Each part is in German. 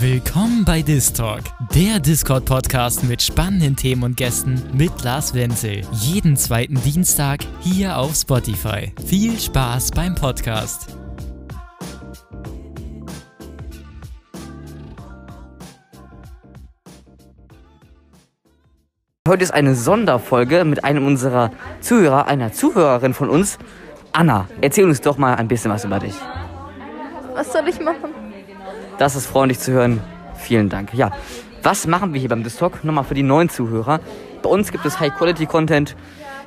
Willkommen bei Distalk, der Discord-Podcast mit spannenden Themen und Gästen mit Lars Wenzel. Jeden zweiten Dienstag hier auf Spotify. Viel Spaß beim Podcast. Heute ist eine Sonderfolge mit einem unserer Zuhörer, einer Zuhörerin von uns. Anna, erzähl uns doch mal ein bisschen was über dich. Was soll ich machen? Das ist freundlich zu hören. Vielen Dank. Ja, was machen wir hier beim Distalk? Nochmal für die neuen Zuhörer. Bei uns gibt es High-Quality-Content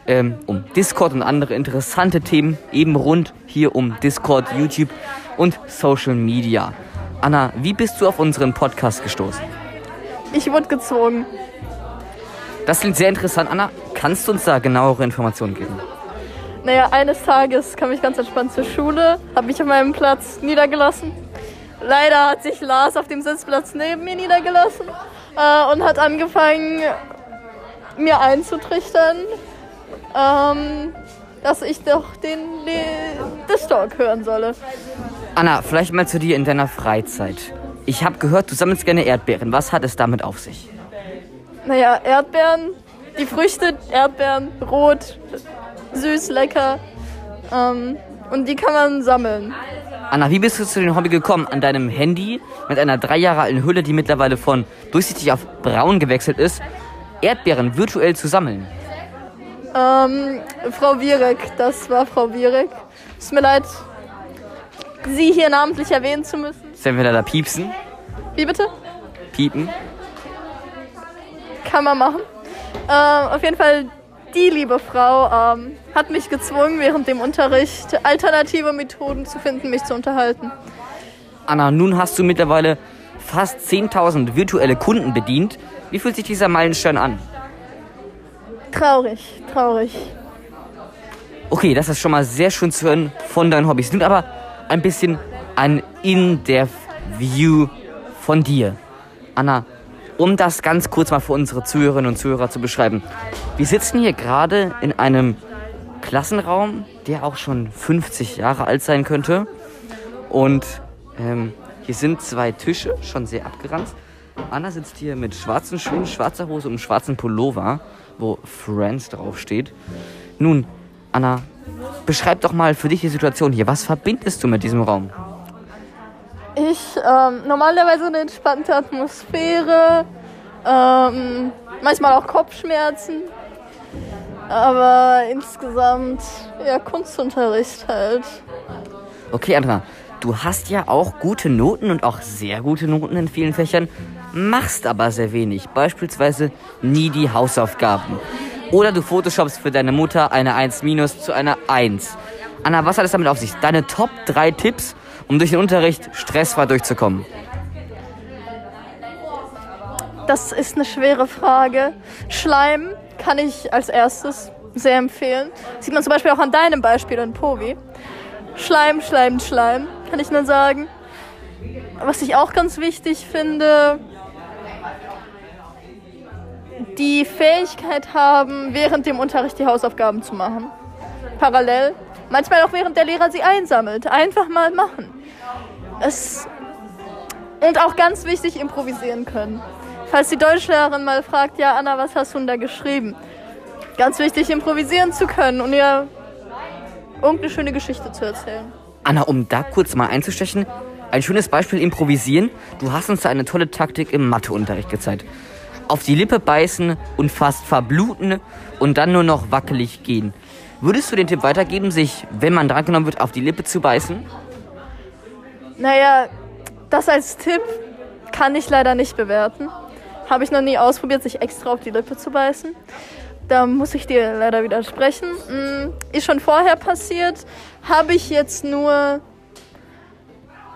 ähm, um Discord und andere interessante Themen, eben rund hier um Discord, YouTube und Social Media. Anna, wie bist du auf unseren Podcast gestoßen? Ich wurde gezwungen. Das klingt sehr interessant. Anna, kannst du uns da genauere Informationen geben? Naja, eines Tages kam ich ganz entspannt zur Schule, habe mich auf meinem Platz niedergelassen Leider hat sich Lars auf dem Sitzplatz neben mir niedergelassen äh, und hat angefangen, mir einzutrichtern, ähm, dass ich doch den, Distalk hören solle. Anna, vielleicht mal zu dir in deiner Freizeit. Ich habe gehört, du sammelst gerne Erdbeeren. Was hat es damit auf sich? Naja, Erdbeeren, die Früchte, Erdbeeren, rot, süß, lecker. Ähm, und die kann man sammeln. Anna, wie bist du zu dem Hobby gekommen? An deinem Handy mit einer drei Jahre alten Hülle, die mittlerweile von durchsichtig auf braun gewechselt ist, Erdbeeren virtuell zu sammeln? Ähm, Frau Wierek, das war Frau Wierek. Es tut mir leid, Sie hier namentlich erwähnen zu müssen. Sollen wir da, da piepsen? Wie bitte? Piepen? Kann man machen. Ähm, auf jeden Fall, die liebe Frau ähm, hat mich gezwungen, während dem Unterricht alternative Methoden zu finden, mich zu unterhalten. Anna, nun hast du mittlerweile fast 10.000 virtuelle Kunden bedient. Wie fühlt sich dieser Meilenstein an? Traurig, traurig. Okay, das ist schon mal sehr schön zu hören von deinen Hobbys. Nun aber ein bisschen ein In-Depth-View von dir. Anna, um das ganz kurz mal für unsere Zuhörerinnen und Zuhörer zu beschreiben. Wir sitzen hier gerade in einem Klassenraum, der auch schon 50 Jahre alt sein könnte. Und ähm, hier sind zwei Tische, schon sehr abgeranzt. Anna sitzt hier mit schwarzen Schuhen, schwarzer Hose und schwarzen Pullover, wo Friends draufsteht. Nun, Anna, beschreib doch mal für dich die Situation hier. Was verbindest du mit diesem Raum? Ich, ähm, normalerweise eine entspannte Atmosphäre, ähm, manchmal auch Kopfschmerzen, aber insgesamt ja Kunstunterricht halt. Okay, Anna, du hast ja auch gute Noten und auch sehr gute Noten in vielen Fächern, machst aber sehr wenig, beispielsweise nie die Hausaufgaben. Oder du photoshopst für deine Mutter eine 1 minus zu einer 1. Anna, was hat es damit auf sich? Deine Top 3 Tipps, um durch den Unterricht stressfrei durchzukommen? Das ist eine schwere Frage. Schleim kann ich als erstes sehr empfehlen. Sieht man zum Beispiel auch an deinem Beispiel an Povi. Schleim, Schleim, Schleim, kann ich nur sagen. Was ich auch ganz wichtig finde, die Fähigkeit haben, während dem Unterricht die Hausaufgaben zu machen. Parallel. Manchmal auch während der Lehrer sie einsammelt. Einfach mal machen. Es und auch ganz wichtig improvisieren können. Falls die Deutschlehrerin mal fragt, ja Anna, was hast du denn da geschrieben? Ganz wichtig, improvisieren zu können und ihr irgendeine schöne Geschichte zu erzählen. Anna, um da kurz mal einzustechen, ein schönes Beispiel improvisieren. Du hast uns da eine tolle Taktik im Matheunterricht gezeigt. Auf die Lippe beißen und fast verbluten und dann nur noch wackelig gehen. Würdest du den Tipp weitergeben, sich, wenn man drangenommen wird, auf die Lippe zu beißen? Naja, das als Tipp kann ich leider nicht bewerten. Habe ich noch nie ausprobiert, sich extra auf die Lippe zu beißen. Da muss ich dir leider widersprechen. Mm, ist schon vorher passiert, habe ich jetzt nur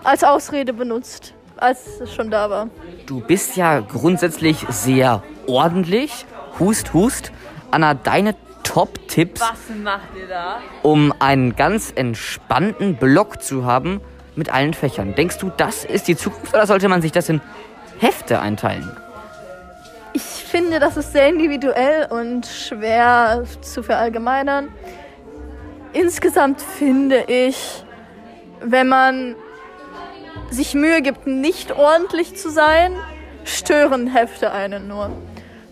als Ausrede benutzt, als es schon da war. Du bist ja grundsätzlich sehr ordentlich. Hust, hust. Anna, deine Top-Tipps, Was macht ihr da? um einen ganz entspannten Block zu haben mit allen Fächern. Denkst du, das ist die Zukunft oder sollte man sich das in Hefte einteilen? Ich finde, das ist sehr individuell und schwer zu verallgemeinern. Insgesamt finde ich, wenn man sich Mühe gibt, nicht ordentlich zu sein, stören Hefte einen nur.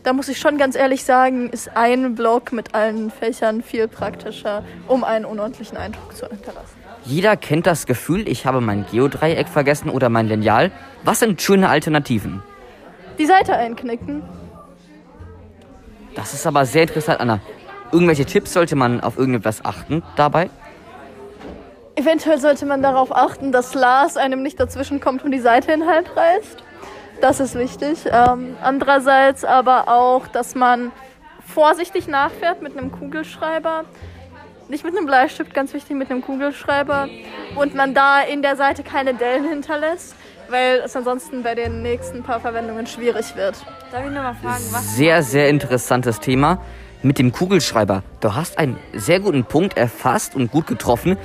Da muss ich schon ganz ehrlich sagen, ist ein Block mit allen Fächern viel praktischer, um einen unordentlichen Eindruck zu hinterlassen. Jeder kennt das Gefühl, ich habe mein Geodreieck vergessen oder mein Lineal. Was sind schöne Alternativen? Die Seite einknicken. Das ist aber sehr interessant, Anna. Irgendwelche Tipps sollte man auf irgendetwas achten dabei? Eventuell sollte man darauf achten, dass Lars einem nicht dazwischen kommt und die Seite in halb reißt. Das ist wichtig. Ähm, andererseits aber auch, dass man vorsichtig nachfährt mit einem Kugelschreiber. Nicht mit einem Bleistift, ganz wichtig, mit einem Kugelschreiber. Und man da in der Seite keine Dellen hinterlässt, weil es ansonsten bei den nächsten paar Verwendungen schwierig wird. Darf ich nochmal fragen, was. Sehr, sehr interessantes Thema. Mit dem Kugelschreiber. Du hast einen sehr guten Punkt erfasst und gut getroffen.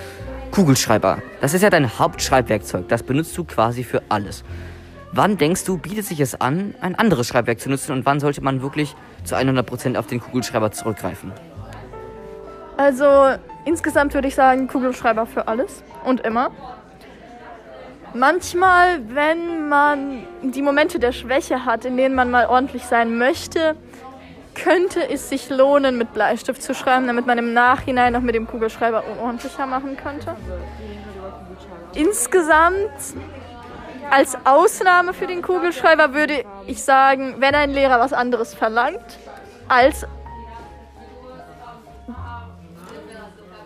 Kugelschreiber. Das ist ja dein Hauptschreibwerkzeug. Das benutzt du quasi für alles. Wann denkst du, bietet sich es an, ein anderes Schreibwerk zu nutzen und wann sollte man wirklich zu 100% auf den Kugelschreiber zurückgreifen? Also insgesamt würde ich sagen, Kugelschreiber für alles und immer. Manchmal, wenn man die Momente der Schwäche hat, in denen man mal ordentlich sein möchte, könnte es sich lohnen, mit Bleistift zu schreiben, damit man im Nachhinein noch mit dem Kugelschreiber unordentlicher machen könnte. Insgesamt, als Ausnahme für den Kugelschreiber würde ich sagen, wenn ein Lehrer was anderes verlangt, als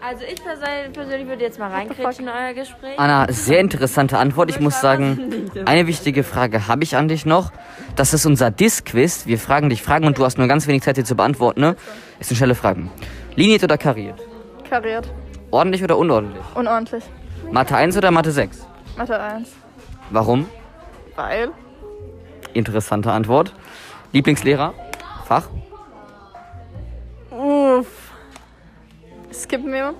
Also ich persönlich, persönlich würde jetzt mal reinkritschen in euer Gespräch. Anna, sehr interessante Antwort. Ich muss sagen, eine wichtige Frage habe ich an dich noch. Das ist unser Disk-Quiz. Wir fragen dich Fragen und du hast nur ganz wenig Zeit, die zu beantworten. Ne? Es sind schnelle Fragen. Liniert oder kariert? kariert. Ordentlich oder unordentlich? Unordentlich. Mathe 1 oder Mathe 6? Mathe 1. Warum? Weil. Interessante Antwort. Lieblingslehrer? Fach? Uff. Skippen wir.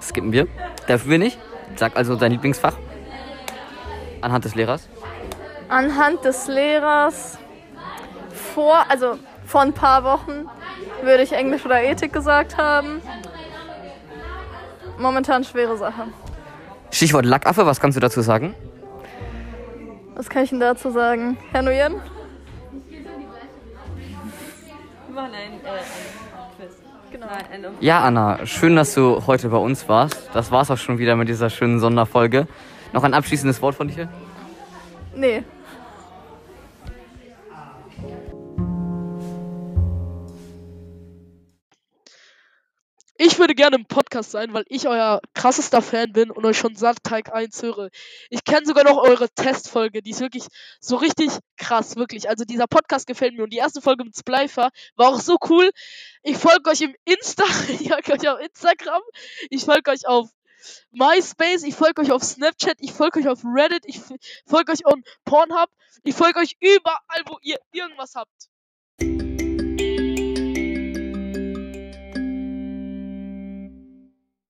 Skippen wir. Dürfen wir nicht. Sag also dein Lieblingsfach. Anhand des Lehrers. Anhand des Lehrers vor, also vor ein paar Wochen würde ich Englisch oder Ethik gesagt haben. Momentan schwere Sache. Stichwort Lackaffe, was kannst du dazu sagen? Was kann ich denn dazu sagen? Herr Nguyen? Wir machen ein, äh, Quiz. Genau. Ja, Anna, schön, dass du heute bei uns warst. Das war's auch schon wieder mit dieser schönen Sonderfolge. Noch ein abschließendes Wort von dir? Nee. Ich würde gerne im Podcast sein, weil ich euer krassester Fan bin und euch schon seit Tag 1 höre. Ich kenne sogar noch eure Testfolge, die ist wirklich so richtig krass, wirklich. Also dieser Podcast gefällt mir und die erste Folge mit Spleifer war auch so cool. Ich folge euch im Insta, ich folge euch auf Instagram, ich folge euch auf MySpace, ich folge euch auf Snapchat, ich folge euch auf Reddit, ich folge euch on Pornhub, ich folge euch überall, wo ihr irgendwas habt.